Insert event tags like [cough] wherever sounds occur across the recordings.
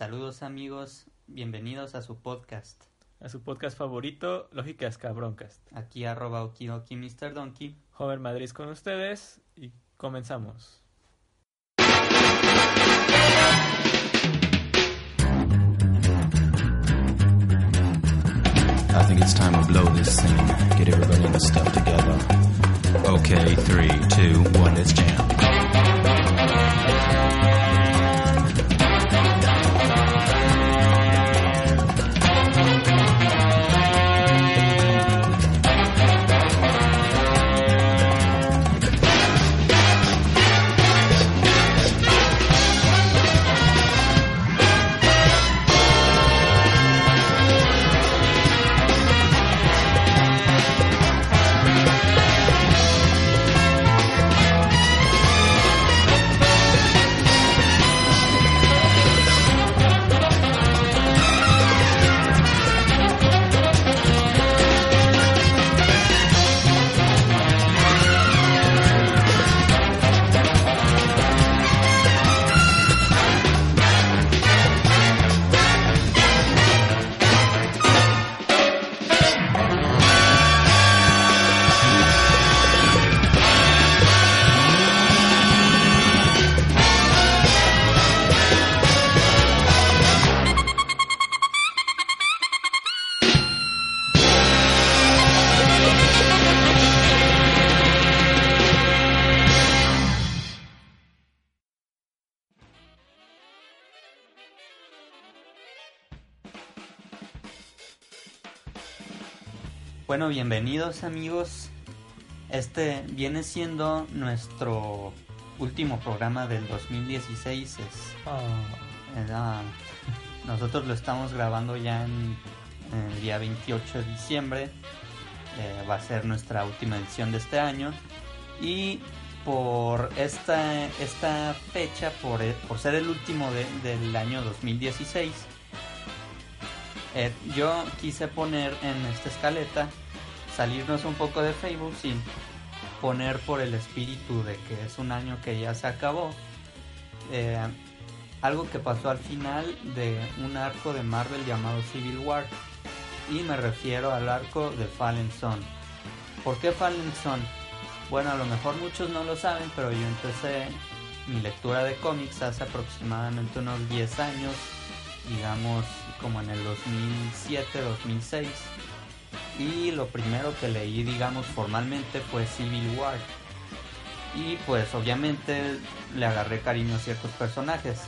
Saludos amigos, bienvenidos a su podcast. A su podcast favorito, Lógicas Cabroncast. Aquí arroba Okioki Mr. Donkey. Joven Madrid con ustedes y comenzamos. I think it's time to blow this scene. Get everybody in the stuff together. Okay, three, two, one, let's jam. Bueno, bienvenidos amigos. Este viene siendo nuestro último programa del 2016. Es, era- nosotros lo estamos grabando ya en, en el día 28 de diciembre. Eh, va a ser nuestra última edición de este año. Y por esta, esta fecha, por, por ser el último de- del año 2016, eh, yo quise poner en esta escaleta, salirnos un poco de Facebook sin poner por el espíritu de que es un año que ya se acabó. eh, algo que pasó al final de un arco de Marvel llamado Civil War. Y me refiero al arco de Fallen Son. ¿Por qué Fallen Son? Bueno, a lo mejor muchos no lo saben, pero yo empecé mi lectura de cómics hace aproximadamente unos 10 años, digamos como en el 2007-2006. Y lo primero que leí, digamos, formalmente fue Civil War. Y pues obviamente le agarré cariño a ciertos personajes.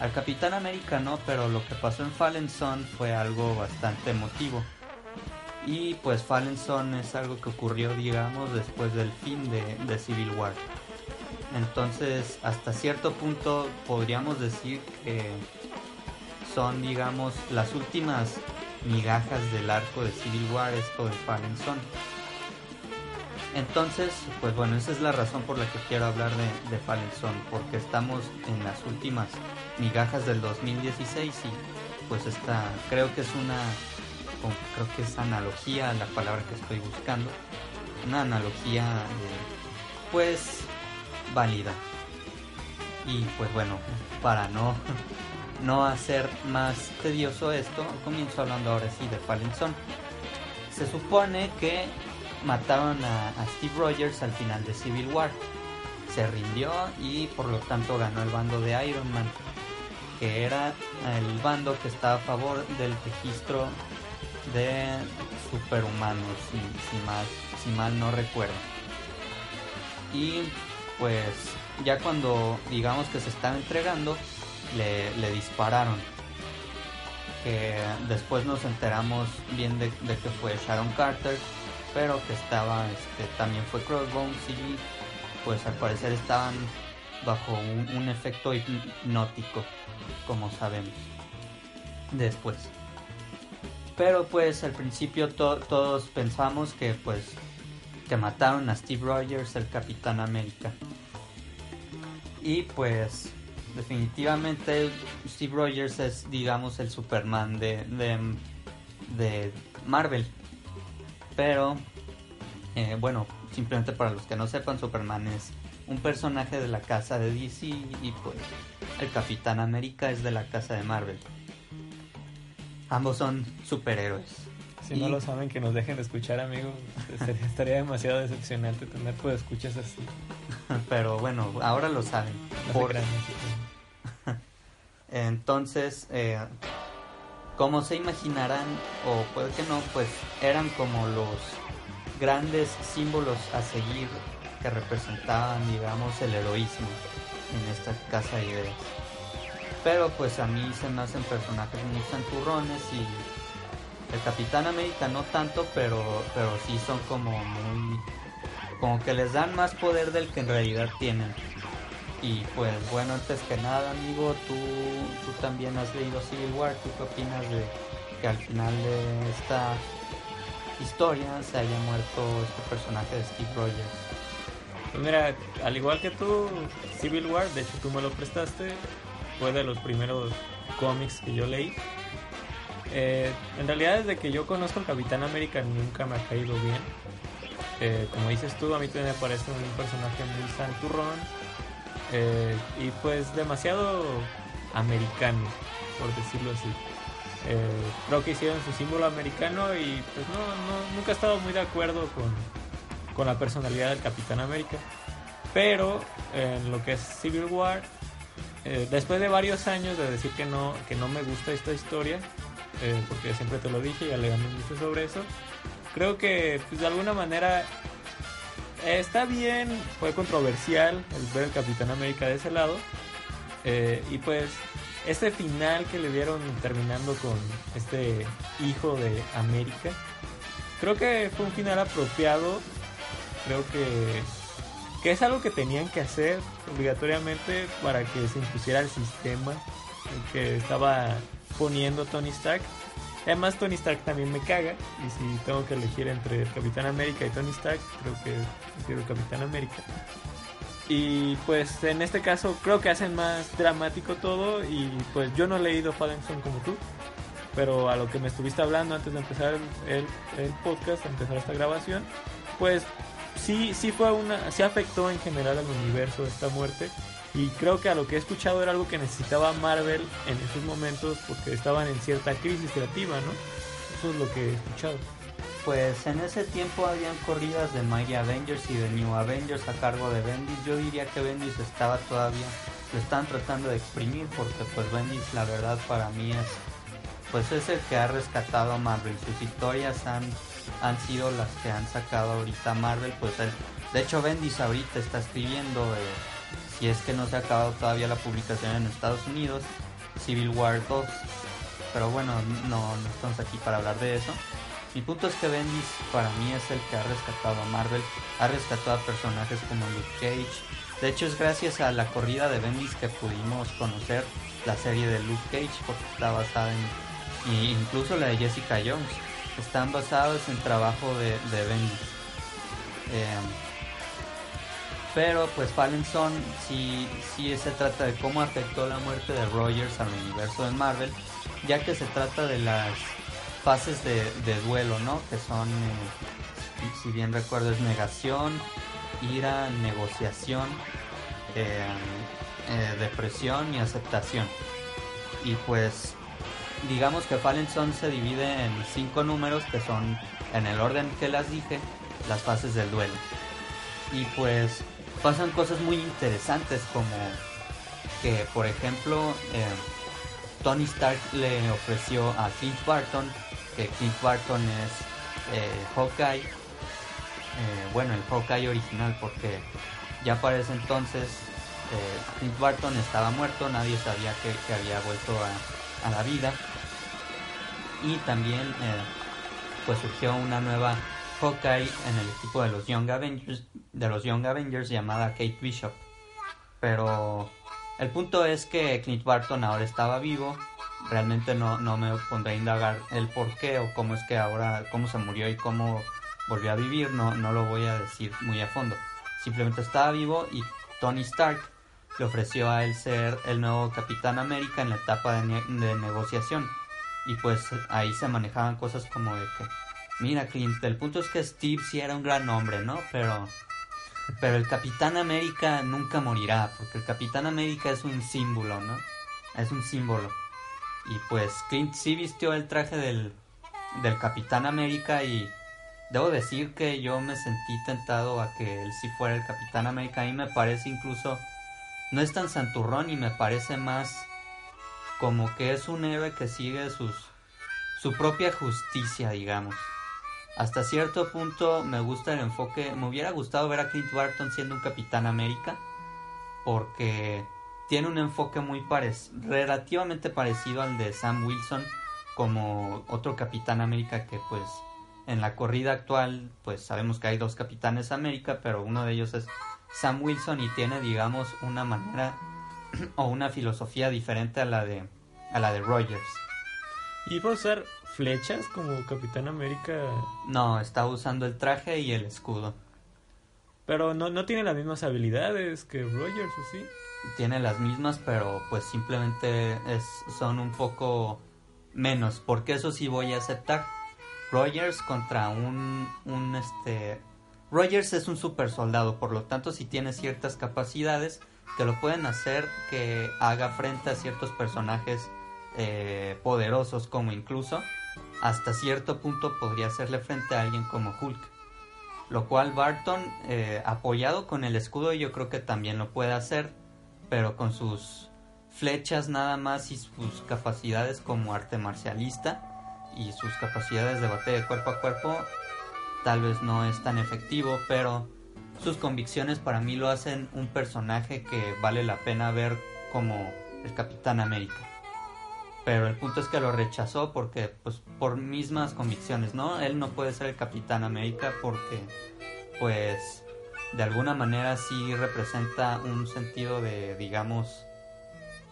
Al Capitán América no, pero lo que pasó en Fallen Son fue algo bastante emotivo. Y pues Fallen Son es algo que ocurrió, digamos, después del fin de, de Civil War. Entonces, hasta cierto punto podríamos decir que son, digamos, las últimas migajas del arco de Civil War, esto de Fallen. Entonces, pues bueno, esa es la razón por la que quiero hablar de, de Fallen Son, porque estamos en las últimas migajas del 2016 y pues esta creo que es una creo que es analogía la palabra que estoy buscando una analogía eh, pues válida y pues bueno para no no hacer más tedioso esto comienzo hablando ahora sí de Fallen se supone que mataron a, Steve Rogers al final de Civil War se rindió y por lo tanto ganó el bando de Iron Man que era el bando que estaba a favor del registro de superhumanos, si, si mal, si mal no recuerdo. Y pues ya cuando digamos que se estaba entregando, le, dispararon. Que después nos enteramos bien de, que fue Sharon Carter, pero que estaba, este, también fue Crossbones y pues al parecer estaban bajo un, efecto hipnótico, como sabemos. Después. Pero pues al principio to- todos pensamos que pues que mataron a Steve Rogers, el Capitán América. Y pues definitivamente Steve Rogers es digamos el Superman de, de, de Marvel. Pero eh, bueno, simplemente para los que no sepan, Superman es un personaje de la casa de DC y pues el Capitán América es de la casa de Marvel. Ambos son superhéroes. Si no lo saben, que nos dejen de escuchar, amigos. Estaría demasiado decepcionante tener pues escuchas así. [laughs] Pero bueno, ahora lo saben. Por... Entonces, eh, como se imaginarán, o puede que no, pues eran como los grandes símbolos a seguir que representaban, digamos, el heroísmo en esta casa de ideas. Pero pues a mí se me hacen personajes muy santurrones y el Capitán América no tanto, pero, pero sí son como muy... como que les dan más poder del que en realidad tienen. Y pues bueno, antes que nada, amigo, tú, tú también has leído Civil War, ¿tú qué opinas de que al final de esta historia se haya muerto este personaje de Steve Rogers? Pues mira, al igual que tú, Civil War, de hecho tú me lo prestaste, fue de los primeros cómics que yo leí. Eh, en realidad desde que yo conozco al Capitán América nunca me ha caído bien. Eh, como dices tú, a mí también me parece un personaje muy santurrón eh, y pues demasiado americano, por decirlo así. creo que hicieron su símbolo americano y pues no, no, nunca he estado muy de acuerdo con, con la personalidad del Capitán América. Pero en lo que es Civil War, eh, después de varios años de decir que no, que no me gusta esta historia, eh, porque siempre te lo dije, ya le gané mucho sobre eso, creo que pues, de alguna manera está bien, fue controversial el ver el Capitán América de ese lado. Eh, y pues este final que le dieron terminando con este hijo de América, creo que fue un final apropiado creo que, que es algo que tenían que hacer obligatoriamente para que se impusiera el sistema que estaba poniendo Tony Stark. Además Tony Stark también me caga y si tengo que elegir entre Capitán América y Tony Stark, creo que prefiero Capitán América. Y pues en este caso creo que hacen más dramático todo y pues yo no he leído Fallen como tú, pero a lo que me estuviste hablando antes de empezar el, el podcast, empezar esta grabación, pues sí, sí fue una, sí afectó en general al universo esta muerte. Y creo que a lo que he escuchado era algo que necesitaba Marvel en esos momentos porque estaban en cierta crisis creativa, ¿no? Eso es lo que he escuchado. Pues en ese tiempo habían corridas de Mighty Avengers y de New Avengers a cargo de Bendis. Yo diría que Bendis estaba todavía, lo están tratando de exprimir porque pues Bendis la verdad para mí es, pues es el que ha rescatado a Marvel. Sus historias han han sido las que han sacado ahorita Marvel. Pues de hecho Bendis ahorita está escribiendo, eh, si es que no se ha acabado todavía la publicación en Estados Unidos, Civil War 2. Pero bueno, no, estamos aquí para hablar de eso. Mi punto es que Bendis para mí es el que ha rescatado a Marvel, ha rescatado a personajes como Luke Cage. De hecho es gracias a la corrida de Bendis que pudimos conocer la serie de Luke Cage porque está basada en incluso la de Jessica Jones están basados en trabajo de, de Bendis. Eh, pero pues Fallen Son sí, se trata de cómo afectó la muerte de Rogers al universo de Marvel, ya que se trata de las fases de, duelo, ¿no? Que son, eh, si bien recuerdo, es negación, ira, negociación, eh, depresión y aceptación. Y pues digamos que Fallen Son se divide en cinco números que son, en el orden que las dije, las fases del duelo. Y pues pasan cosas muy interesantes como que, por ejemplo, eh, Tony Stark le ofreció a Clint Barton, que Clint Barton es eh, Hawkeye, eh, bueno, el Hawkeye original, porque ya para ese entonces Clint Barton estaba muerto, nadie sabía que, había vuelto a la vida. Y también pues surgió una nueva Hawkeye en el equipo de los Young Avengers de los Young Avengers llamada Kate Bishop. Pero el punto es que Clint Barton ahora estaba vivo. Realmente no, no me pondré a indagar el por qué o cómo es que ahora cómo se murió y cómo volvió a vivir. No, no lo voy a decir muy a fondo. Simplemente estaba vivo y Tony Stark le ofreció a él ser el nuevo Capitán América en la etapa de, de negociación. Y pues ahí se manejaban cosas como de que, mira Clint, el punto es que Steve sí era un gran hombre, ¿no? Pero Pero el Capitán América nunca morirá, porque el Capitán América es un símbolo, ¿no? Es un símbolo. Y pues Clint sí vistió el traje del, del Capitán América y debo decir que yo me sentí tentado a que él sí fuera el Capitán América. A mí me parece incluso, no es tan santurrón y me parece más como que es un héroe que sigue sus, su propia justicia, digamos. Hasta cierto punto me gusta el enfoque, me hubiera gustado ver a Clint Barton siendo un Capitán América, porque tiene un enfoque muy relativamente parecido al de Sam Wilson como otro Capitán América que pues en la corrida actual pues sabemos que hay dos Capitanes América, pero uno de ellos es Sam Wilson y tiene digamos una manera [clears throat] o una filosofía diferente a la de a la de Rogers. ¿Y a usar flechas como Capitán América? No, está usando el traje y el escudo. Pero no, no tiene las mismas habilidades que Rogers, ¿o sí? Tiene las mismas, pero pues simplemente es, son un poco menos, porque eso sí voy a aceptar. Rogers contra un, un este... Rogers es un super soldado, por lo tanto si tiene ciertas capacidades que lo pueden hacer que haga frente a ciertos personajes eh, poderosos como incluso hasta cierto punto podría hacerle frente a alguien como Hulk. Lo cual Barton, eh, apoyado con el escudo, yo creo que también lo puede hacer, pero con sus flechas nada más y sus capacidades como arte marcialista y sus capacidades de batalla cuerpo a cuerpo, tal vez no es tan efectivo, pero sus convicciones para mí lo hacen un personaje que vale la pena ver como el Capitán América. Pero el punto es que lo rechazó porque, pues, por mismas convicciones, ¿no? Él no puede ser el Capitán América porque, pues, de alguna manera sí representa un sentido de, digamos,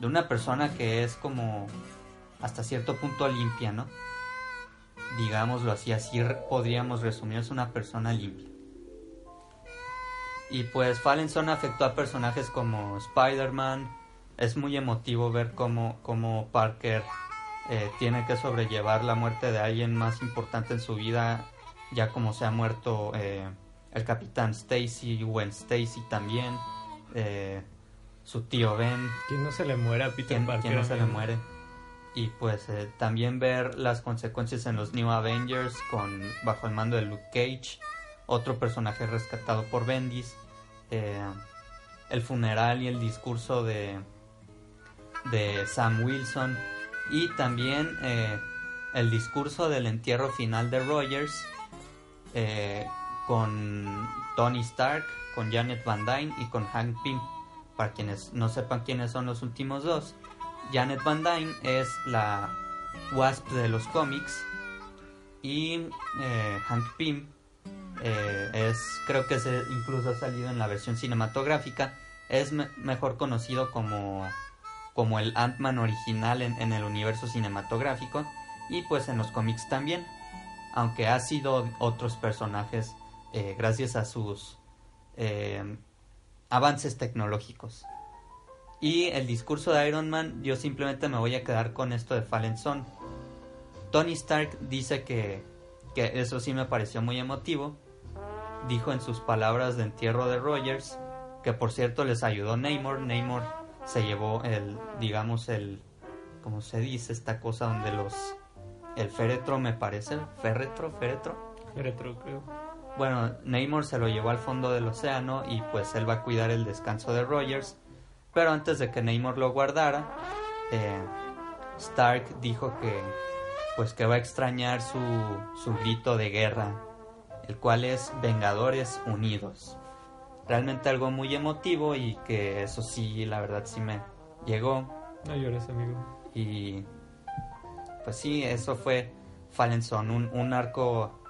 de una persona que es como hasta cierto punto limpia, ¿no? Digámoslo así, así podríamos resumir, es una persona limpia. Y pues Fallen Son afectó a personajes como Spider-Man. Es muy emotivo ver cómo, cómo Parker eh, tiene que sobrellevar la muerte de alguien más importante en su vida, ya como se ha muerto eh, el capitán Stacy, Gwen Stacy también, eh, su tío Ben. ¿Quién no se le muere a Peter Parker? ¿Quién no se le muere? Y pues también ver las consecuencias en los New Avengers con bajo el mando de Luke Cage otro personaje rescatado por Bendis, eh, el funeral y el discurso de, de Sam Wilson y también eh, el discurso del entierro final de Rogers eh, con Tony Stark, con Janet Van Dyne y con Hank Pym. Para quienes no sepan quiénes son los últimos dos, Janet Van Dyne es la Wasp de los cómics y Hank Pym eh, es creo que se incluso ha salido en la versión cinematográfica es mejor conocido como como el Ant-Man original en, el universo cinematográfico y pues en los cómics también aunque ha sido otros personajes eh, gracias a sus eh, avances tecnológicos. Y el discurso de Iron Man yo simplemente me voy a quedar con esto de Fallen Son. Tony Stark dice que, que eso sí me pareció muy emotivo. Dijo en sus palabras de entierro de Rogers, que por cierto les ayudó Namor. Namor se llevó el, digamos, el, ¿cómo se dice? Esta cosa donde los, el féretro me parece, féretro, féretro. Féretro, creo. Bueno, Namor se lo llevó al fondo del océano y pues él va a cuidar el descanso de Rogers. Pero antes de que Namor lo guardara, eh, Stark dijo que pues que va a extrañar su, su grito de guerra el cual es Vengadores Unidos. Realmente algo muy emotivo y que eso sí, la verdad sí me llegó. No llores, amigo. Y pues sí, eso fue Fallen Son, un, un arco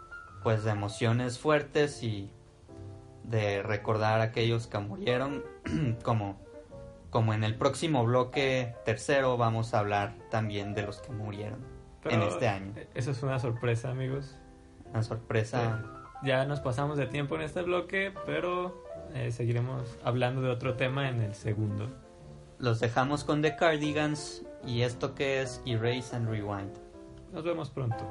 pues de emociones fuertes y de recordar a aquellos que murieron [clears throat] como como en el próximo bloque tercero vamos a hablar también de los que murieron en este año. Eso es una sorpresa, amigos. Una sorpresa ya nos pasamos de tiempo en este bloque, pero eh, seguiremos hablando de otro tema en el segundo. Los dejamos con The Cardigans y esto que es Erase and Rewind. Nos vemos pronto.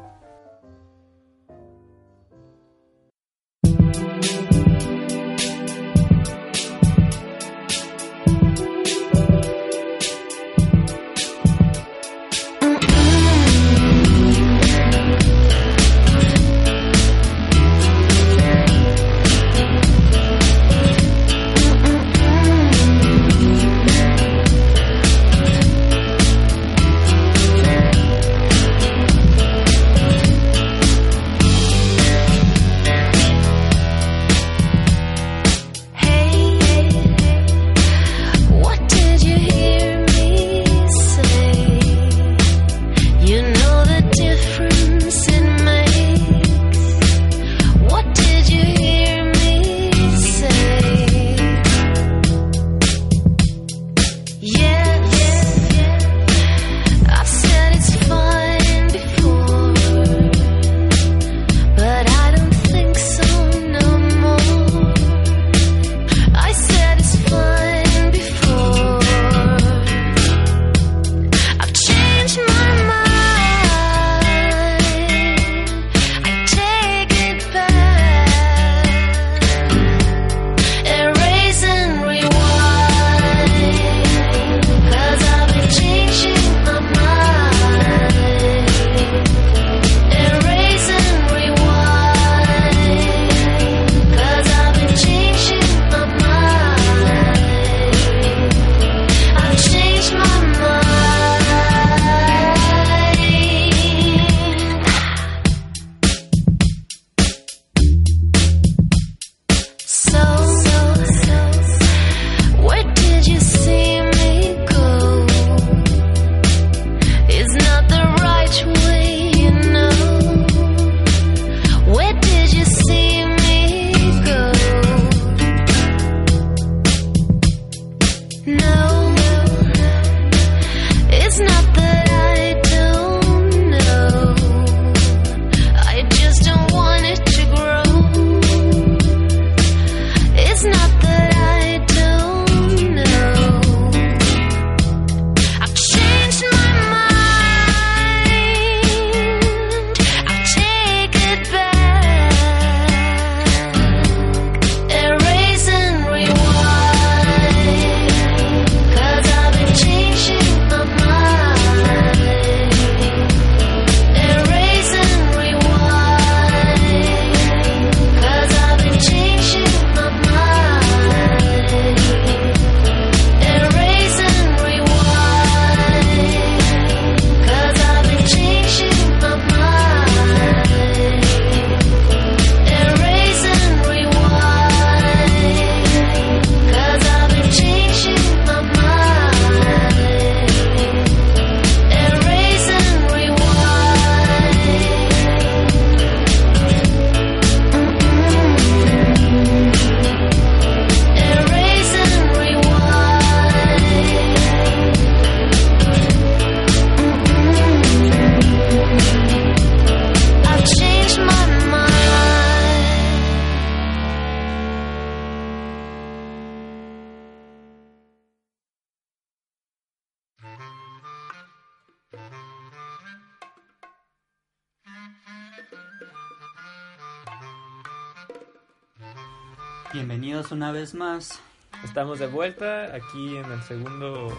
Vuelta aquí en el segundo,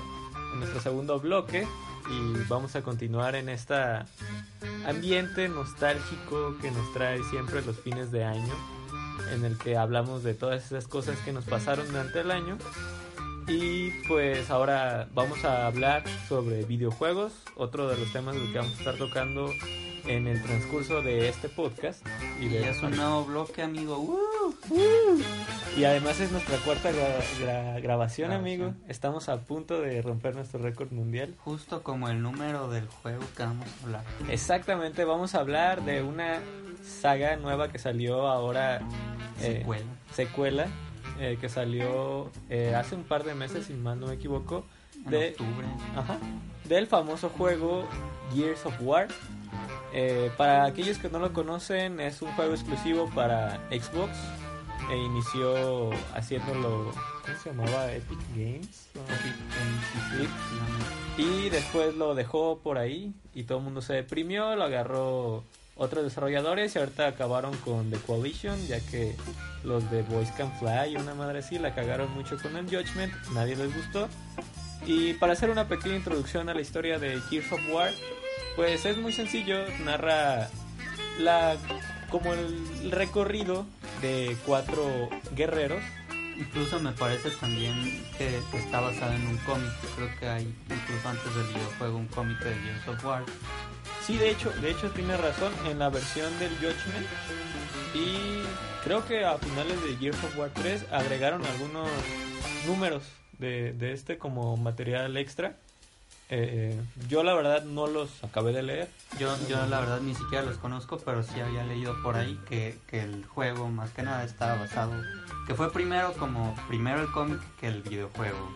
en nuestro segundo bloque y vamos a continuar en este ambiente nostálgico que nos trae siempre los fines de año, en el que hablamos de todas esas cosas que nos pasaron durante el año. Y pues ahora vamos a hablar sobre videojuegos, otro de los temas que vamos a estar tocando en el transcurso de este podcast. Y, de un nuevo bloque, amigo. Y además es nuestra cuarta grabación, amigo. Estamos a punto de romper nuestro récord mundial. Justo como el número del juego que vamos a hablar. Exactamente, vamos a hablar de una saga nueva que salió ahora. Eh, secuela. Secuela. Eh, que salió eh, hace un par de meses, si mal no me equivoco. de, octubre. Ajá. Del famoso juego Gears of War para aquellos que no lo conocen, es un juego exclusivo para Xbox. E inició haciéndolo, ¿cómo se llamaba? Epic Games. Y después lo dejó por ahí y todo el mundo se deprimió, lo agarró otros desarrolladores y ahorita acabaron con The Coalition, ya que los de Boys Can Fly y una madre así la cagaron mucho con el Judgment, nadie les gustó. Y para hacer una pequeña introducción a la historia de Gears of War, pues es muy sencillo, narra la como el recorrido de cuatro guerreros. Incluso me parece también que está basado en un cómic. Creo que hay incluso antes del videojuego un cómic de Gears of War. Sí, de hecho, de hecho tiene razón en la versión del Judgment y creo que a finales de Gears of War 3 agregaron algunos números de, de este como material extra eh, yo la verdad no los acabé de leer. Yo, yo la verdad ni siquiera los conozco, pero sí había leído por ahí que, que el juego más que nada estaba basado, que fue primero como primero el cómic que el videojuego.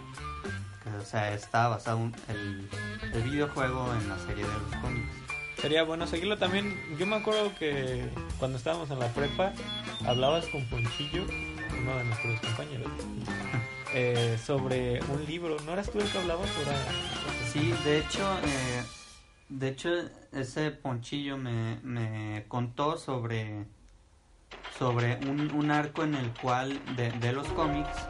Que, o sea, estaba basado el, el videojuego en la serie de los cómics. Sería bueno seguirlo también. Yo me acuerdo que cuando estábamos en la prepa hablabas con Ponchillo, uno de nuestros compañeros, eh, sobre un libro. ¿No eras tú el que hablabas? Sí, de hecho, eh, de hecho ese ponchillo me, me contó sobre sobre un, un, arco en el cual de, de, los cómics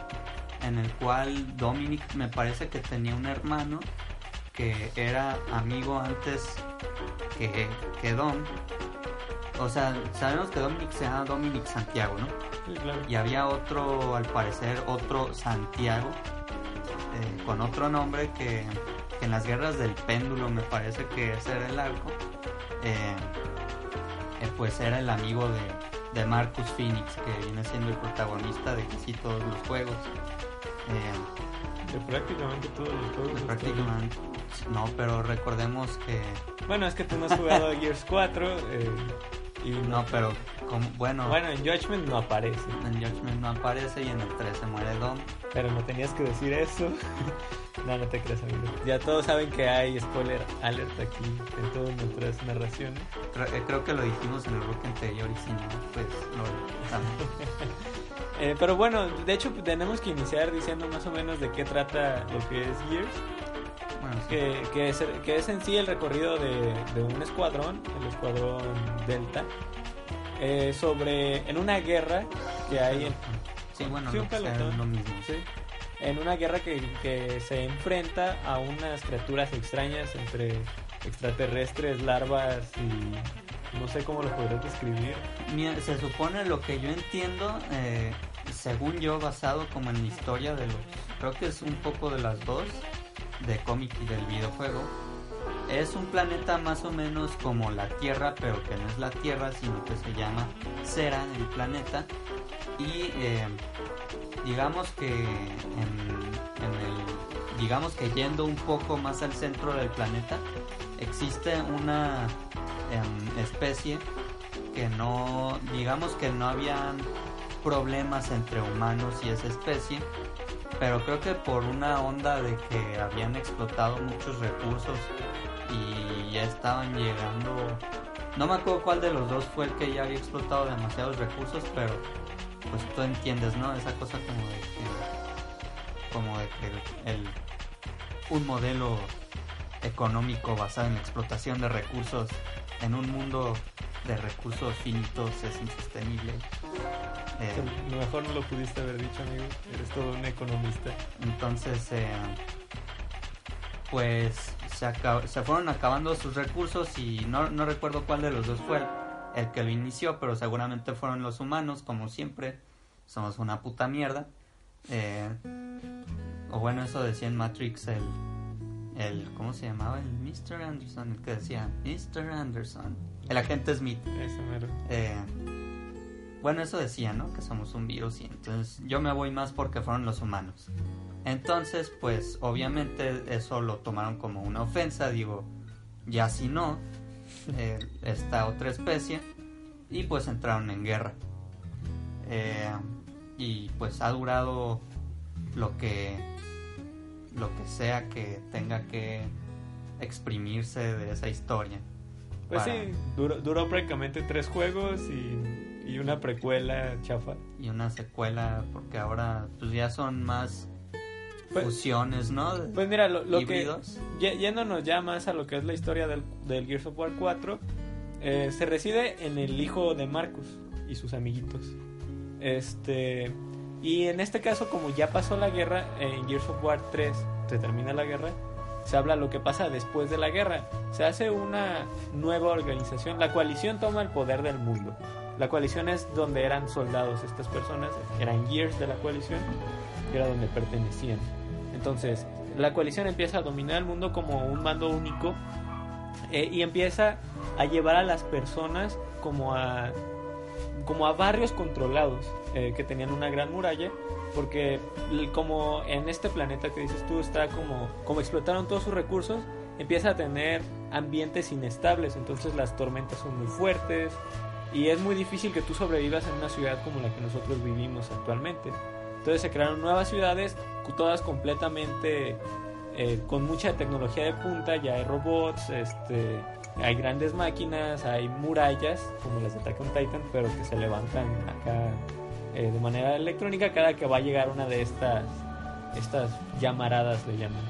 en el cual Dominic me parece que tenía un hermano que era amigo antes que, que Dom o sea sabemos que Dominic se llama Dominic Santiago no y había otro al parecer otro Santiago eh, con otro nombre que en las guerras del péndulo me parece que ese era el arco, eh, eh, pues era el amigo de, de, Marcus Phoenix, que viene siendo el protagonista de casi todos los juegos. De prácticamente todos los juegos. prácticamente. No, pero recordemos que... Bueno, es que tú no has jugado Gears 4. Y no, pero como, bueno... Bueno, en Judgment no aparece. En Judgment no aparece y en el 3 se muere Don. Pero no tenías que decir eso. [laughs] No, no te creas, amigo. Ya todos saben que hay spoiler alert aquí en todas nuestras narraciones. Eh, creo, que lo dijimos en el bloque anterior y si no, pues lo [laughs] eh, Pero bueno, de hecho tenemos que iniciar diciendo más o menos de qué trata lo que es Gears. Que, que, es, que es en sí el recorrido de, de un escuadrón, el escuadrón Delta, eh, sobre en una guerra que hay en... Sí, bueno, sí, lo mismo. Sí en una guerra que, que, se enfrenta a unas criaturas extrañas entre extraterrestres, larvas y no sé cómo lo podré describir. Se supone lo que yo entiendo, eh, según yo, basado como en la historia de los... Creo que es un poco de las dos, de cómic y del videojuego. Es un planeta más o menos como la Tierra, pero que no es la Tierra, sino que se llama Cera, el planeta. Y eh, digamos que en, el, digamos que yendo un poco más al centro del planeta existe una em, especie que no digamos que no habían problemas entre humanos y esa especie pero creo que por una onda de que habían explotado muchos recursos y ya estaban llegando no me acuerdo cuál de los dos fue el que ya había explotado demasiados recursos pero pues tú entiendes, ¿no? Esa cosa como de que, como de que el, un modelo económico basado en la explotación de recursos en un mundo de recursos finitos es insostenible. Eh, mejor no lo pudiste haber dicho, amigo. Eres todo un economista. Entonces, eh, pues se, se, fueron acabando sus recursos y no, no recuerdo cuál de los dos fue el, que lo inició, pero seguramente fueron los humanos, como siempre. Somos una puta mierda. Eh, o bueno, eso decía en Matrix el, el, ¿cómo se llamaba? El Mr. Anderson, el que decía Mr. Anderson, el agente Smith. Eh, bueno, eso decía, ¿no? Que somos un virus y entonces yo me voy más porque fueron los humanos. Entonces, pues obviamente eso lo tomaron como una ofensa, digo, ya si no, eh, esta otra especie, y pues entraron en guerra. Eh, y pues ha durado lo que lo que sea que tenga que exprimirse de esa historia. Pues sí, duró, prácticamente tres juegos y, y, una precuela chafa. Y una secuela, porque ahora pues ya son más pues, fusiones, ¿no? Pues mira, lo, lo que yéndonos ya más a lo que es la historia del, del Gears of War 4, eh, se reside en el hijo de Marcus y sus amiguitos. Este y en este caso, como ya pasó la guerra, en Gears of War 3 se termina la guerra, se habla lo que pasa después de la guerra. Se hace una nueva organización. La coalición toma el poder del mundo. La coalición es donde eran soldados estas personas, eran Gears de la coalición, y era donde pertenecían. Entonces, la coalición empieza a dominar el mundo como un mando único eh, y empieza a llevar a las personas como a como a barrios controlados eh, que tenían una gran muralla porque como en este planeta que dices tú está como como explotaron todos sus recursos empieza a tener ambientes inestables entonces las tormentas son muy fuertes y es muy difícil que tú sobrevivas en una ciudad como la que nosotros vivimos actualmente. Entonces se crearon nuevas ciudades todas completamente eh, con mucha tecnología de punta ya hay robots este hay grandes máquinas, hay murallas, como las de Attack on Titan, pero que se levantan acá eh, de manera electrónica cada que va a llegar una de estas, estas llamaradas, le llaman.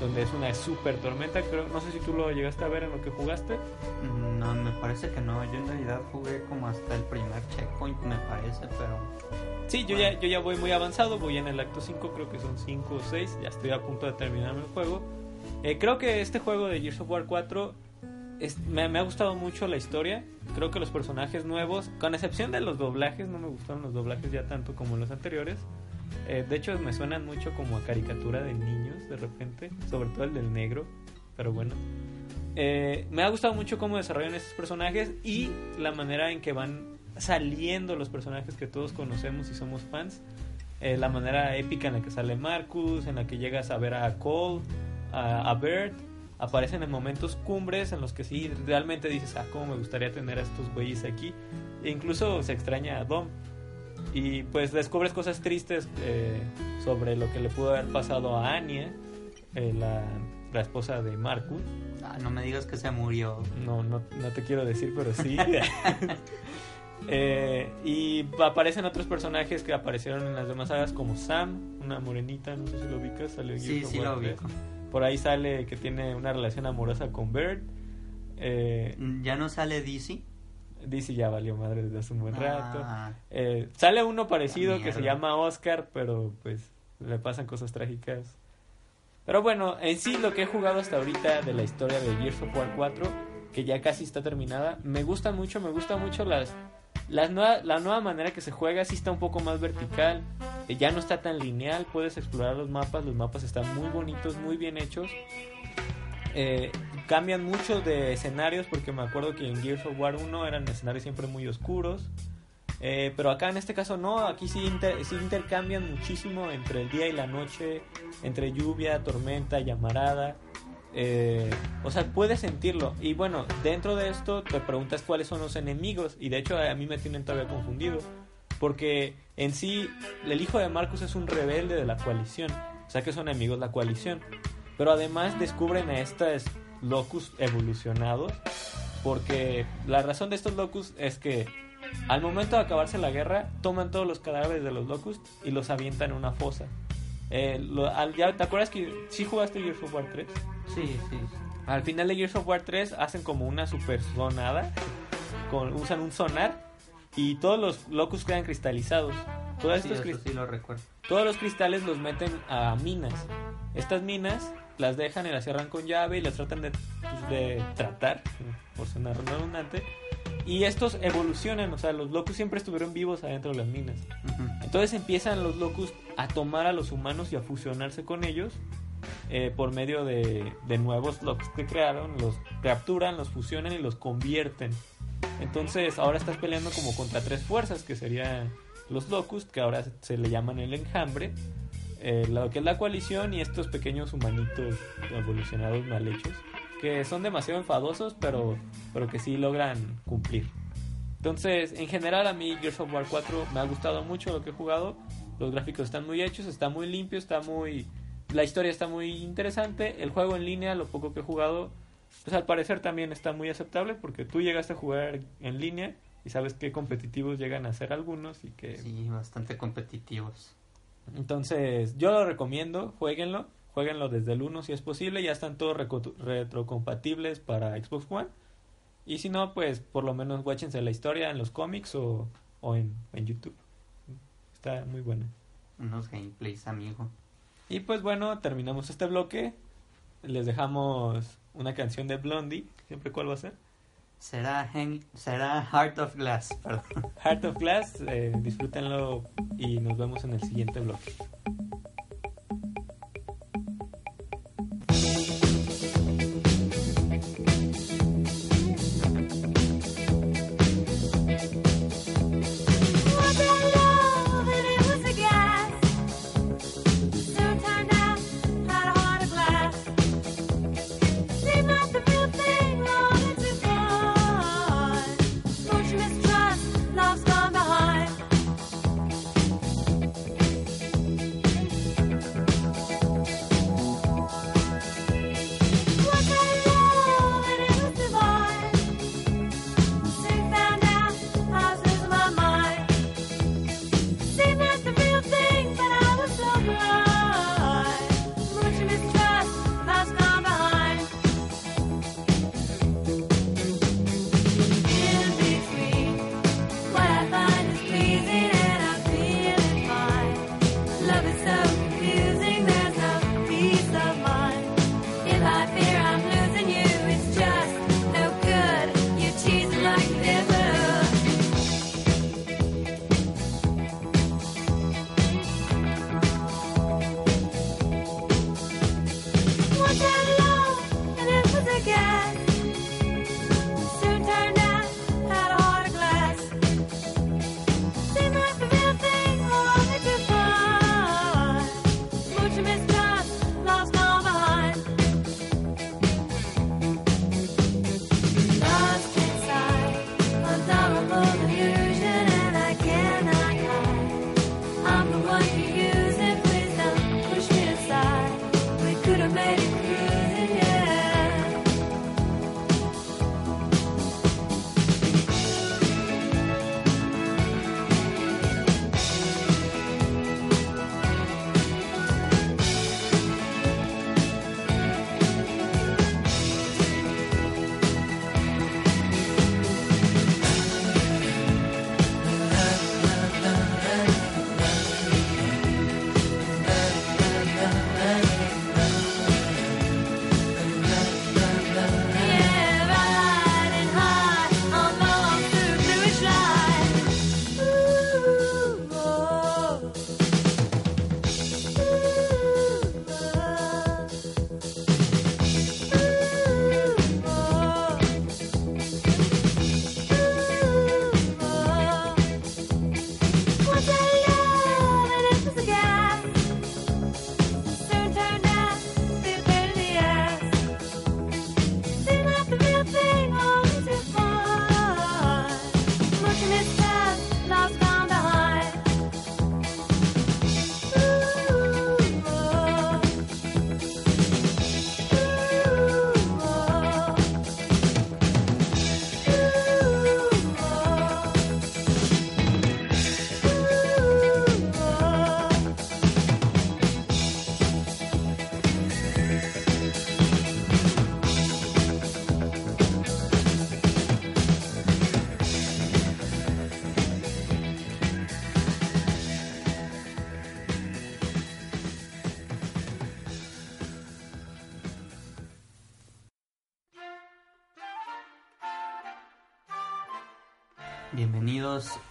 Donde es una super tormenta, creo, no sé si tú lo llegaste a ver en lo que jugaste. No, me parece que no, yo en realidad jugué como hasta el primer checkpoint, me parece, pero... Sí, yo, ya, yo ya voy muy avanzado, voy en el acto 5, creo que son 5 o 6, ya estoy a punto de terminar el juego. Eh, creo que este juego de Gears of War 4 me, ha gustado mucho la historia. Creo que los personajes nuevos, con excepción de los doblajes, no me gustaron los doblajes ya tanto como los anteriores. Eh, de hecho, me suenan mucho como a caricatura de niños de repente, sobre todo el del negro. Pero bueno, eh, me ha gustado mucho cómo desarrollan estos personajes y la manera en que van saliendo los personajes que todos conocemos y somos fans. Eh, la manera épica en la que sale Marcus, en la que llegas a ver a Cole, a, a Bert aparecen en momentos cumbres en los que sí realmente dices, ah, cómo me gustaría tener a estos güeyes aquí. E incluso se extraña a Dom. Y pues descubres cosas tristes eh, sobre lo que le pudo haber pasado a Anya, eh, la, la, esposa de Marcus. Ah, no me digas que se murió. No, no, no te quiero decir, pero sí. [laughs] [laughs] eh, y aparecen otros personajes que aparecieron en las demás sagas, como Sam, una morenita, no sé si lo ubicas, salió en Sí, sí lo ubico. Por ahí sale que tiene una relación amorosa con Bert. Eh, ¿Ya no sale DC? DC ya valió madre desde hace un buen rato. Ah. Eh, sale uno parecido que se llama Oscar, pero pues le pasan cosas trágicas. Pero bueno, en sí lo que he jugado hasta ahorita de la historia de Gears of War 4, que ya casi está terminada, me gusta mucho, me gusta mucho las la nueva, la nueva manera que se juega sí está un poco más vertical, eh, ya no está tan lineal, puedes explorar los mapas, los mapas están muy bonitos, muy bien hechos. Eh, cambian mucho de escenarios porque me acuerdo que en Gears of War 1 eran escenarios siempre muy oscuros. Eh, pero acá en este caso no, aquí sí, sí, intercambian muchísimo entre el día y la noche, entre lluvia, tormenta, llamarada. Eh, o sea, puedes sentirlo. Y bueno, dentro de esto te preguntas cuáles son los enemigos. Y de hecho a mí me tienen todavía confundido. Porque en sí, el hijo de Marcus es un rebelde de la coalición. O sea que son enemigos de la coalición. Pero además descubren a estos locus evolucionados. Porque la razón de estos locus es que al momento de acabarse la guerra, toman todos los cadáveres de los locus y los avientan en una fosa. Eh, ¿Te acuerdas que sí jugaste Gears of War 3? Sí, sí. Al final de Gears of War 3 hacen como una super sonada. Con, usan un sonar y todos los locus quedan cristalizados. Todos, Sí, estos cris- sí lo recuerdo. todos los cristales los meten a minas. Estas minas las dejan y las cierran con llave y las tratan de, pues, de tratar, por sonar redundante. Y estos evolucionan, o sea, los locus siempre estuvieron vivos adentro de las minas. Entonces empiezan los locus a tomar a los humanos y a fusionarse con ellos eh, por medio de, de nuevos locus que crearon, los capturan, los fusionan y los convierten. Entonces ahora estás peleando como contra tres fuerzas, que serían los locus, que ahora se le llaman el enjambre, eh, lo que es la coalición y estos pequeños humanitos evolucionados mal hechos, que son demasiado enfadosos, pero, pero que sí logran cumplir. Entonces, en general a mí Gears of War 4 me ha gustado mucho lo que he jugado. Los gráficos están muy hechos, está muy limpio, está muy... La historia está muy interesante. El juego en línea, lo poco que he jugado, pues al parecer también está muy aceptable porque tú llegaste a jugar en línea y sabes qué competitivos llegan a ser algunos y que... Sí, bastante competitivos. Entonces, yo lo recomiendo, jueguenlo, jueguenlo desde el 1 si es posible, ya están todos retrocompatibles para Xbox One. Y si no, pues por lo menos watchense la historia en los cómics o, o en, en YouTube. Está muy buena. Unos gameplays, amigo. Y pues bueno, terminamos este bloque. Les dejamos una canción de Blondie. ¿Siempre cuál va a ser? Será, Hen- será Heart of Glass, [laughs] perdón. Heart of Glass. eh, disfrútenlo y nos vemos en el siguiente bloque.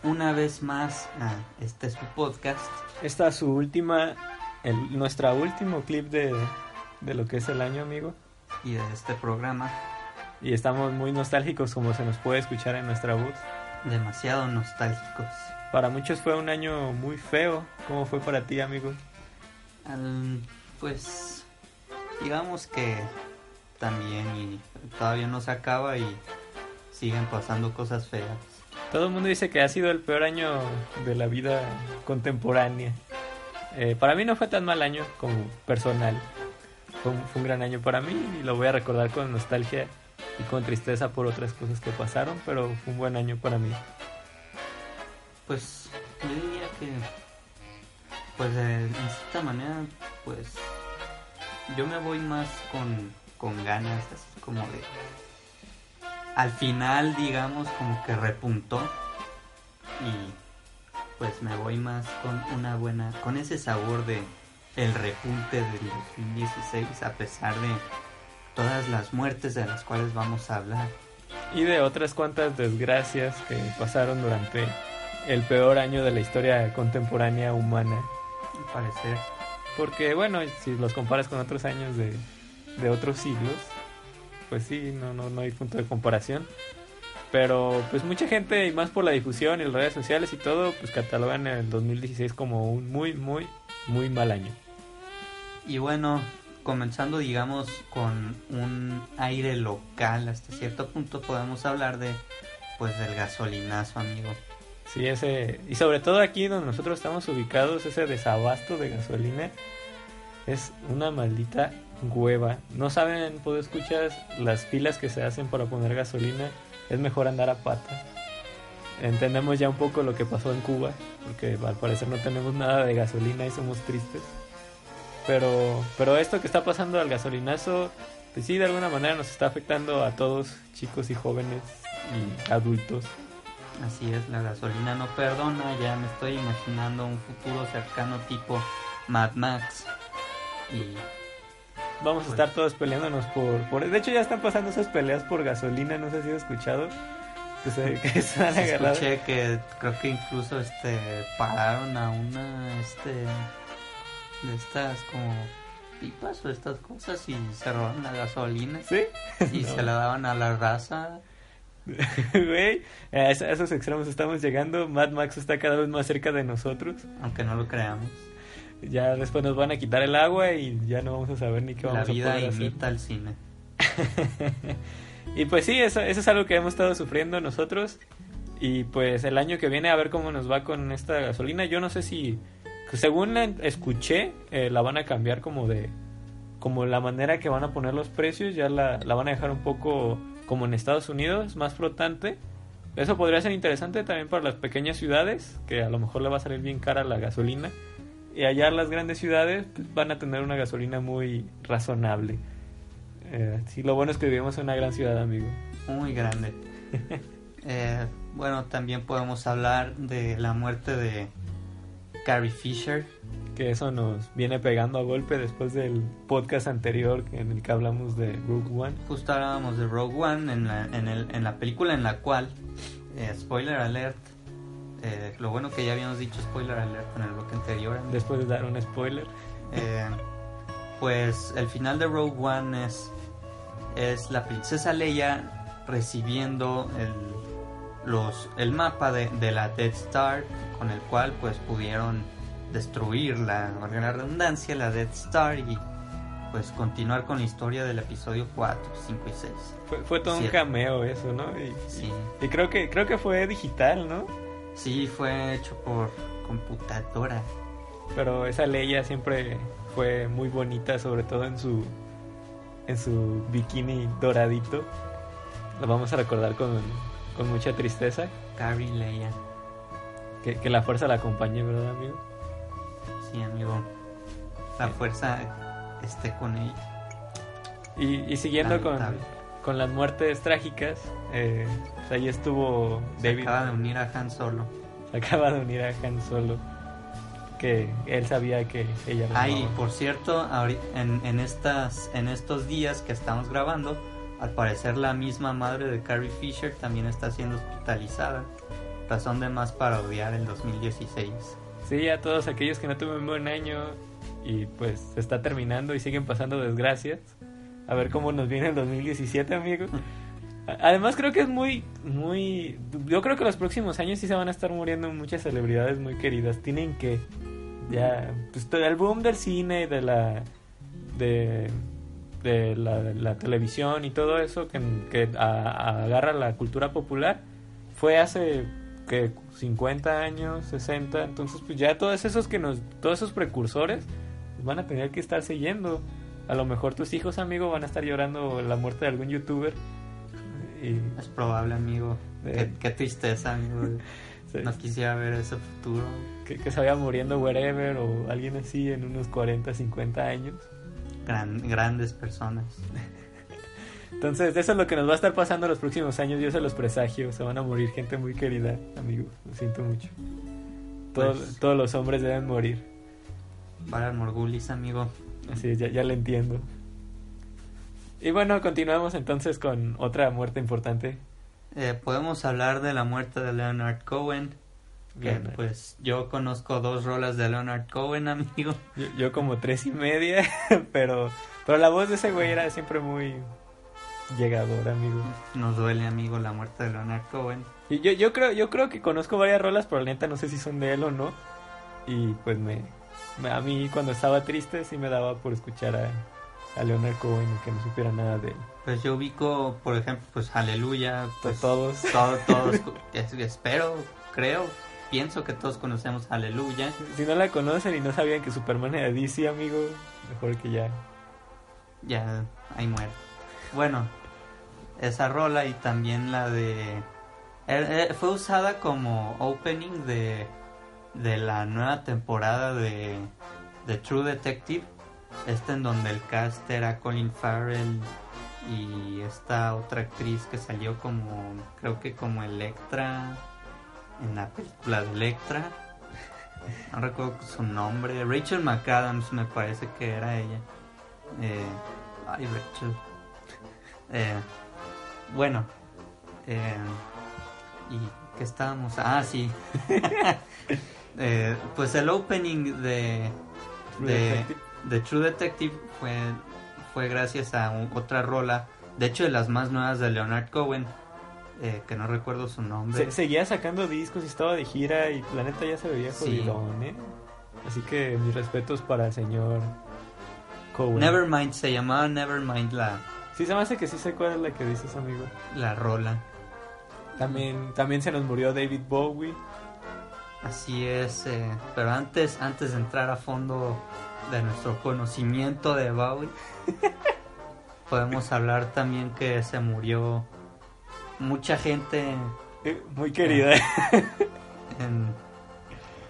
Una vez más a este su podcast. Esta es su última, el, nuestra último clip de, de lo que es el año, amigo. y de este programa Y estamos muy nostálgicos como se nos puede escuchar en nuestra voz. demasiado nostálgicos. Para muchos fue un año muy feo. ¿Cómo fue para ti, amigo? Pues digamos que también y todavía no se acaba y siguen pasando cosas feas. Todo el mundo dice que ha sido el peor año de la vida contemporánea. Eh, para mí no fue tan mal año como personal. Fue un, fue un gran año para mí y lo voy a recordar con nostalgia y con tristeza por otras cosas que pasaron, pero fue un buen año para mí. Pues yo diría que pues de, en cierta manera pues yo me voy más con, con ganas así como de al final digamos como que repuntó y pues me voy más con una buena con ese sabor de el repunte del 2016 a pesar de todas las muertes de las cuales vamos a hablar Y de otras cuantas desgracias que pasaron durante el peor año de la historia contemporánea humana. al parecer Porque bueno, si los comparas con otros años de, de otros siglos, pues sí, no, no, no hay punto de comparación. Pero pues mucha gente, y más por la difusión y las redes sociales y todo, pues catalogan el 2016 como un muy, muy, muy mal año. Y bueno, comenzando digamos con un aire local hasta cierto punto podemos hablar de pues del gasolinazo, amigo. Sí, ese, y sobre todo aquí donde nosotros estamos ubicados, ese desabasto de gasolina es una maldita hueva. No saben, puedo escuchar las filas que se hacen para poner gasolina. Es mejor andar a pata. Entendemos ya un poco lo que pasó en Cuba, porque al parecer no tenemos nada de gasolina y somos tristes. Pero, pero esto que está pasando al gasolinazo, pues sí, de alguna manera nos está afectando a todos, chicos y jóvenes y adultos. Así es, la gasolina no perdona, ya me estoy imaginando un futuro cercano tipo Mad Max. Y Vamos a Pues- estar todos peleándonos por, por... De hecho ya están pasando esas peleas por gasolina, no sé si has escuchado. Que se, que se han agarrado. escuché que creo que incluso este pararon a una este de estas como pipas o estas cosas y se robaron la gasolina ¿Sí? y No. se la daban a la raza. [laughs] Güey, a esos extremos estamos llegando. Mad Max está cada vez más cerca de nosotros. aunque no lo creamos. Ya después nos van a quitar el agua y ya no vamos a saber ni qué La vamos a vida poder hacer. imita al cine. [laughs] y pues sí, eso, eso es algo que hemos estado sufriendo nosotros. Y pues el año que viene a ver cómo nos va con esta gasolina. Yo no sé si, según la- escuché, eh, la van a cambiar como de, como la manera que van a poner los precios, ya la, la van a dejar un poco como en Estados Unidos, más flotante. Eso podría ser interesante también para las pequeñas ciudades, que a lo mejor le va a salir bien cara la gasolina. Y allá las grandes ciudades pues, van a tener una gasolina muy razonable. Eh, sí, lo bueno es que vivimos en una gran ciudad, amigo. Muy grande. [laughs] Eh, bueno, también podemos hablar de la muerte de Carrie Fisher. Que eso nos viene pegando a golpe después del podcast anterior en el que hablamos de Rogue One. Justo hablábamos de Rogue One en la, en el- en la película en la cual, eh, spoiler alert, eh, lo bueno que ya habíamos dicho spoiler alert en el bloque anterior, Después de dar un spoiler. eh, pues el final de Rogue One es, es la princesa Leia recibiendo el, los, el mapa de, de la Death Star con el cual pues pudieron destruir la, la redundancia, la Death Star y pues continuar con la historia del episodio 4, 5 y 6. Fue, fue todo un cameo eso, ¿no? Y, Sí. y creo que creo que fue digital, ¿no? Sí, fue hecho por computadora. Pero esa Leia siempre fue muy bonita, sobre todo en su en su bikini doradito. Lo vamos a recordar con, con mucha tristeza. Carrie Leia. Que, que la fuerza la acompañe, ¿verdad, amigo? Sí, amigo. La fuerza esté con ella. Y, y siguiendo con, Lamentable. con las muertes trágicas, eh, pues ahí estuvo Se David. acaba de unir a Han Solo. se acaba de unir a Han Solo. Que él sabía que ella lo Ay, amaba. por cierto, en, estas, en estos días que estamos grabando, al parecer la misma madre de Carrie Fisher también está siendo hospitalizada. razón de más para odiar el 2016. Sí, a todos aquellos que no tuvieron un buen año y pues se está terminando y siguen pasando desgracias. A ver cómo nos viene el 2017, amigo. Además creo que es muy, muy... Yo creo que los próximos años sí se van a estar muriendo muchas celebridades muy queridas. Tienen que... Ya... Pues el boom del cine, de la... De, de la, televisión y todo eso que, que agarra la cultura popular fue hace que 50 años, 60, entonces pues ya todos esos que nos todos esos precursores pues, van a tener que estar siguiendo. A lo mejor tus hijos, amigo, van a estar llorando la muerte de algún youtuber. Y Es probable, amigo. Eh. Qué, qué tristeza, amigo. [laughs] sí, No quisiera ver ese futuro. que, que se vaya muriendo wherever o alguien así en unos 40, 50 años. Gran- grandes personas. Entonces, eso es lo que nos va a estar pasando los próximos años. Yo se los presagio. Se van a morir gente muy querida, amigo. Lo siento mucho. Todos, Pues- todos los hombres deben morir. Para Morgulis, amigo. Así es, ya, ya le entiendo. Y bueno, continuamos entonces con otra muerte importante. Eh, podemos hablar de la muerte de Leonard Cohen. Que Leonard. pues yo conozco dos rolas de Leonard Cohen, amigo. Yo, yo como tres y media, [laughs] pero, pero la voz de ese güey era siempre muy llegadora, amigo. Nos duele, amigo, la muerte de Leonard Cohen. Y yo, yo creo, yo creo que conozco varias rolas, pero la neta no sé si son de él o no. Y pues me- a mí cuando estaba triste sí me daba por escuchar a, a Leonard Cohen que no supiera nada de él. Pues yo ubico, por ejemplo, pues Aleluya. Pues todos. todo- todos, [laughs] es- espero, creo, pienso que todos conocemos Aleluya. Si no la conocen y no sabían que Superman era DC, amigo, mejor que ya. Ya, ahí muere. Bueno, esa rola y también la de... eh, eh, fue usada como opening de, de la nueva temporada de, de True Detective. Este en donde el cast era Colin Farrell y esta otra actriz que salió como, creo que como Electra en la película de Electra. No recuerdo su nombre. Rachel McAdams me parece que era ella. Eh, ay, Rachel. Eh, bueno. eh, ¿Y qué estábamos? Ah, sí. [laughs] Eh, pues el opening de, True de, Detective. de True Detective fue, fue gracias a un- otra rola. De hecho, de las más nuevas de Leonard Cohen. eh, que no recuerdo su nombre. Se- seguía sacando discos y estaba de gira y la neta ya se veía Sí. jodidón, ¿eh? Así que mis respetos para el señor Cohen. Nevermind, se llamaba Nevermind la, Sí, se me hace que sí sé cuál es la que dices, amigo. la rola. También, también se nos murió David Bowie. Así es, eh, pero antes, antes de entrar a fondo de nuestro conocimiento de Bowie, [laughs] podemos hablar también que se murió mucha gente Eh, Muy querida. [laughs] en,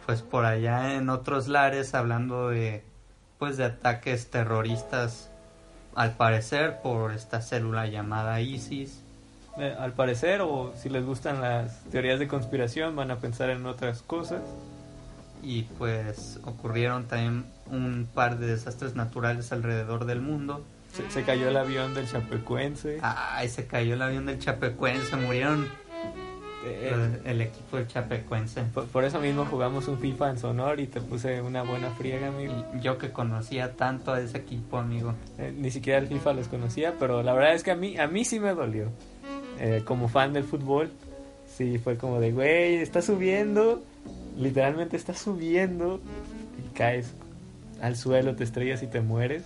pues por allá en otros lares hablando de pues de ataques terroristas al parecer por esta célula llamada ISIS. Eh, al parecer, o si les gustan las teorías de conspiración, van a pensar en otras cosas. y pues ocurrieron también un par de desastres naturales alrededor del mundo. Se, se cayó el avión del Chapecuense. Ay, se cayó el avión del Chapecuense, murieron Eh, el, el equipo del Chapecuense. por, por eso mismo jugamos un FIFA en Sonor y te puse una buena friega, amigo. Yo que conocía tanto a ese equipo, amigo. Eh, ni siquiera el FIFA los conocía, pero la verdad es que a mí, a mí sí me dolió. Eh, como fan del fútbol, sí fue como de, güey, está subiendo, literalmente está subiendo y caes al suelo, te estrellas y te mueres.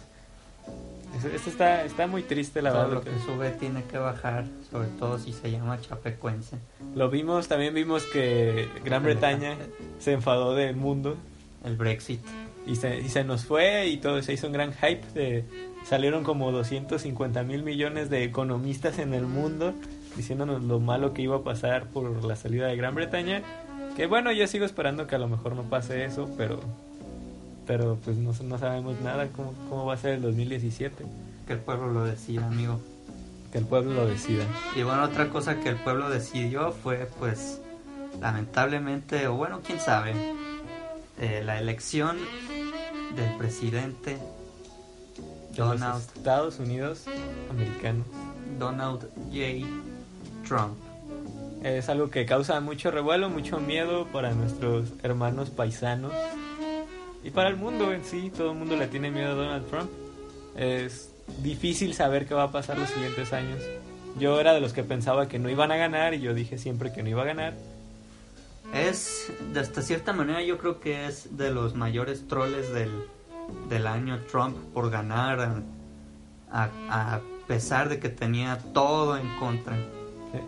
Esto está, está muy triste, la Todo verdad. lo que sube tiene que bajar, sobre todo si se llama Chapecuense. Lo vimos, también vimos que Gran Bretaña se enfadó del mundo El Brexit. y se, y se nos fue y todo se hizo un gran hype. De, salieron como 250 mil millones de economistas en el mundo diciéndonos lo malo que iba a pasar por la salida de Gran Bretaña. Que bueno, yo sigo esperando que a lo mejor no pase eso, pero pero pues no, no sabemos nada cómo, cómo va a ser el 2017. Que el pueblo lo decida, amigo. Que el pueblo lo decida. Y bueno, otra cosa que el pueblo decidió fue, pues, lamentablemente, o bueno, quién sabe, eh, la elección del presidente De los Estados Unidos americanos. Donald J. Trump. Es algo que causa mucho revuelo, mucho miedo para nuestros hermanos paisanos y para el mundo en sí. Todo el mundo le tiene miedo a Donald Trump. Es difícil saber qué va a pasar los siguientes años. Yo era de los que pensaba que no iban a ganar y yo dije siempre que no iba a ganar. Es, de hasta cierta manera, yo creo que es de los mayores troles del, del año Trump por ganar, a, a- a pesar de que tenía todo en contra.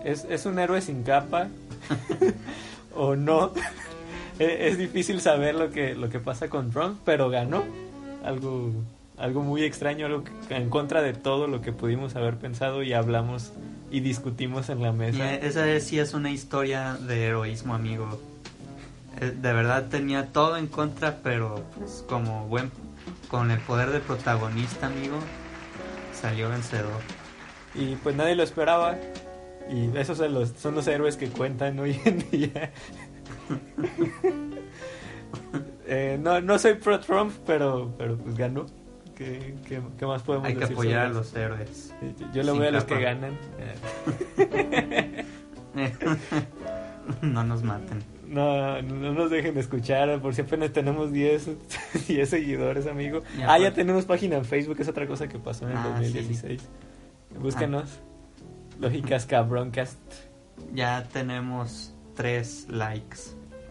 Es, es un héroe sin capa [laughs] o no. [laughs] E- es difícil saber lo que, lo que pasa con Trump, pero ganó. Algo, algo muy extraño, algo que- en contra de todo lo que pudimos haber pensado y hablamos y discutimos en la mesa. esa es- sí es una historia de heroísmo, amigo. Eh, De verdad tenía todo en contra, pero pues como buen, con el poder de protagonista, amigo, salió vencedor. Y pues nadie lo esperaba. Y esos son los, son los héroes que cuentan hoy en día. [laughs] Eh, no, no soy pro Trump, pero, pero pues ganó. ¿Qué, qué, qué más podemos Hay que decir apoyar a los héroes. Yo- sin voy a los que ganan. [laughs] No nos maten. No, no nos dejen de escuchar, por si apenas tenemos 10, 10 [laughs] seguidores, amigo. Ah, ya tenemos página en Facebook, es otra cosa que pasó en el Ah, 2016. Búscanos. Lógicas Cabroncast. Ya tenemos tres likes.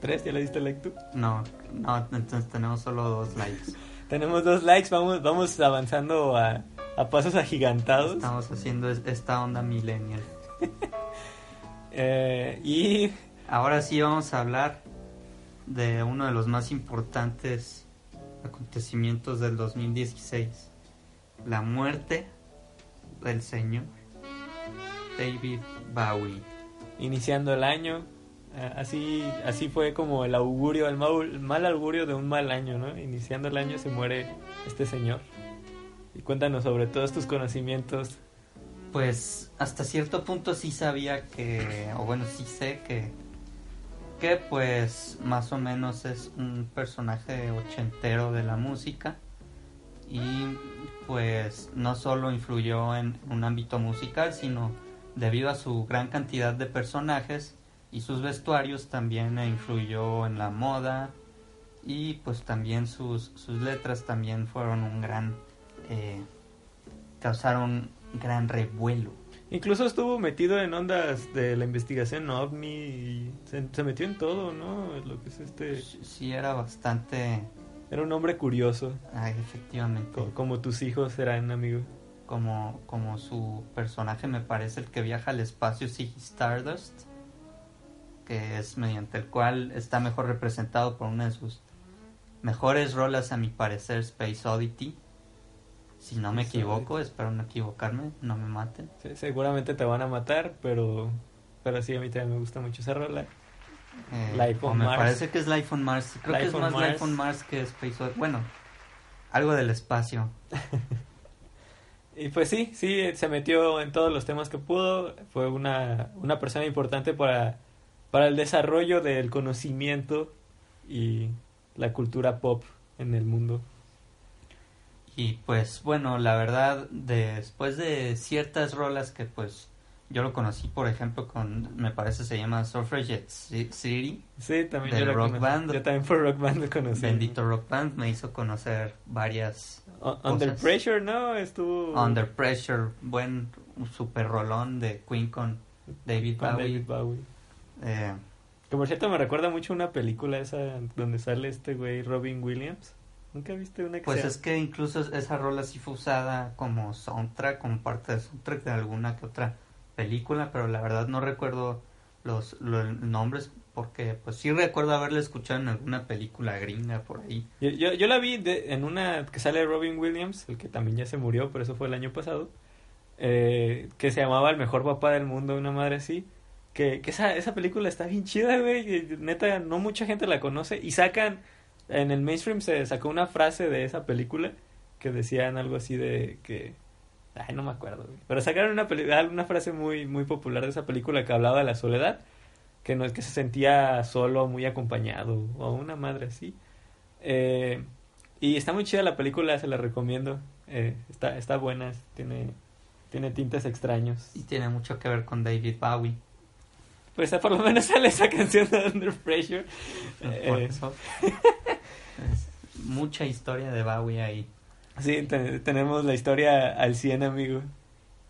¿Tres? ¿Ya le diste like tú? No, no, entonces tenemos solo dos likes. [laughs] Tenemos dos likes, vamos, vamos avanzando a, a pasos agigantados. Estamos haciendo es- esta onda millennial. [laughs] Eh, y Ahora sí vamos a hablar de uno de los más importantes acontecimientos del 2016. La muerte del señor David Bowie. iniciando el año, así, así fue como el augurio, el mal, el mal augurio de un mal año, ¿no? Iniciando el año se muere este señor. Y cuéntanos sobre todos tus conocimientos. Pues hasta cierto punto sí sabía que, o bueno, sí sé que, que pues más o menos es un personaje ochentero de la música y pues no solo influyó en un ámbito musical, sino debido a su gran cantidad de personajes y sus vestuarios también influyó en la moda y pues también sus, sus letras también fueron un gran, eh, causaron gran revuelo. Incluso estuvo metido en ondas de la investigación OVNI y se, se metió en todo, ¿no? Lo que es este... Sí, era bastante. Era un hombre curioso, Ay, efectivamente. co- como tus hijos serán, amigo. Como, como su personaje, me parece el que viaja al espacio, Ziggy Stardust. Que es mediante el cual está mejor representado por una de sus mejores rolas, a mi parecer, Space Oddity. Si no me equivoco, espero no equivocarme, no me maten. Sí, seguramente te van a matar, pero, pero sí, a mí también me gusta mucho esa rola. Eh, Life on me Mars. parece que es Life on Mars. Creo que es más Mars. Life on Mars que Space Oddity. Bueno, algo del espacio. [laughs] Y pues sí, sí, se metió en todos los temas que pudo. Fue una, una persona importante para, para el desarrollo del conocimiento y la cultura pop en el mundo. Y pues bueno, la verdad, después de ciertas rolas que pues yo lo conocí, por ejemplo, con, me parece se llama Suffragette Ci- City, Sí, también yo la rock conocí. band. Yo también por rock band lo conocí. Bendito Rock Band, me hizo conocer varias U- Under cosas. Pressure, ¿no? Estuvo Under Pressure, buen super rolón de Queen con David con Bowie. David Bowie. Eh, Que por cierto me recuerda mucho una película esa donde sale este güey Robin Williams. ¿Nunca viste una que pues sea- es que incluso esa rola sí fue usada como soundtrack, como parte de soundtrack de alguna que otra película, pero la verdad no recuerdo los, los nombres porque pues sí recuerdo haberla escuchado en alguna película gringa por ahí. Yo, yo, la vi de- en una que sale Robin Williams, el que también ya se murió, pero eso fue el año pasado, eh, que se llamaba El mejor papá del mundo, una madre así. Que, que esa, esa película está bien chida, güey. Neta, no mucha gente la conoce. Y sacan, en el mainstream se sacó una frase de esa película que decían algo así de que... Ay, no me acuerdo, güey. Pero sacaron una, peli- una frase muy, muy popular de esa película que hablaba de la soledad. Que no es que se sentía solo, muy acompañado, o una madre así. Eh, y está muy chida la película, se la recomiendo. Eh, está, está buena, tiene, tiene tintes extraños. Y tiene mucho que ver con David Bowie. pues por lo menos [laughs] sale esa canción de Under Pressure. Por Eh, eso. [laughs] Es mucha historia de Bowie ahí. Sí, te- tenemos la historia al 100, amigo.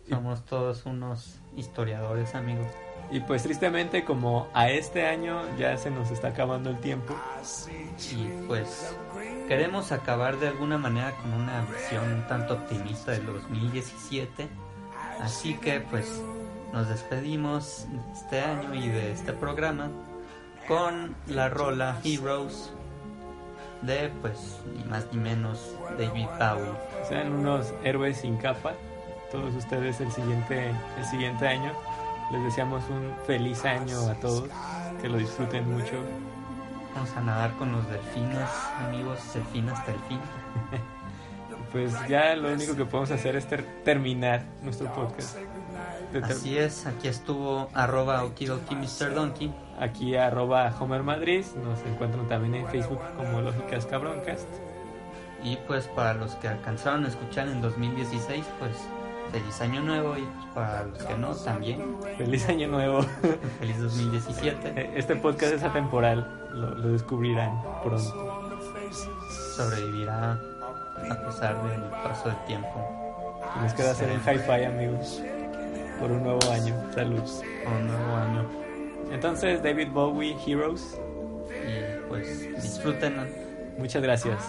Somos todos unos historiadores, amigos. Y pues tristemente como a este año ya se nos está acabando el tiempo, Y pues queremos acabar de alguna manera con una visión un tanto optimista del 2017. Así que pues nos despedimos de este año y de este programa con la rola Heroes de pues ni más ni menos David Bowie. sean unos héroes sin capa, todos ustedes el siguiente, el siguiente año. Les deseamos un feliz año a todos, que lo disfruten mucho. Vamos a nadar con los delfines, amigos, el fin hasta el fin. [laughs] Pues ya lo único que podemos hacer es ter- terminar nuestro podcast. Ter- Así es, aquí estuvo arroba okidoki Mr. Donkey. Aquí arroba Homer Madrid, nos encuentran también en Facebook como Lógicas Cabroncast. Y pues para los que alcanzaron a escuchar en 2016, pues feliz año nuevo y pues, para los que no, también Feliz año nuevo. feliz 2017. [laughs] Este podcast es atemporal, lo, lo descubrirán pronto. Sobrevivirá a pesar del paso del tiempo. Nos queda hacer un hi-fi, amigos, por un nuevo año. Salud. Por un nuevo año. Entonces, David Bowie, Heroes, Y pues disfruten. muchas gracias.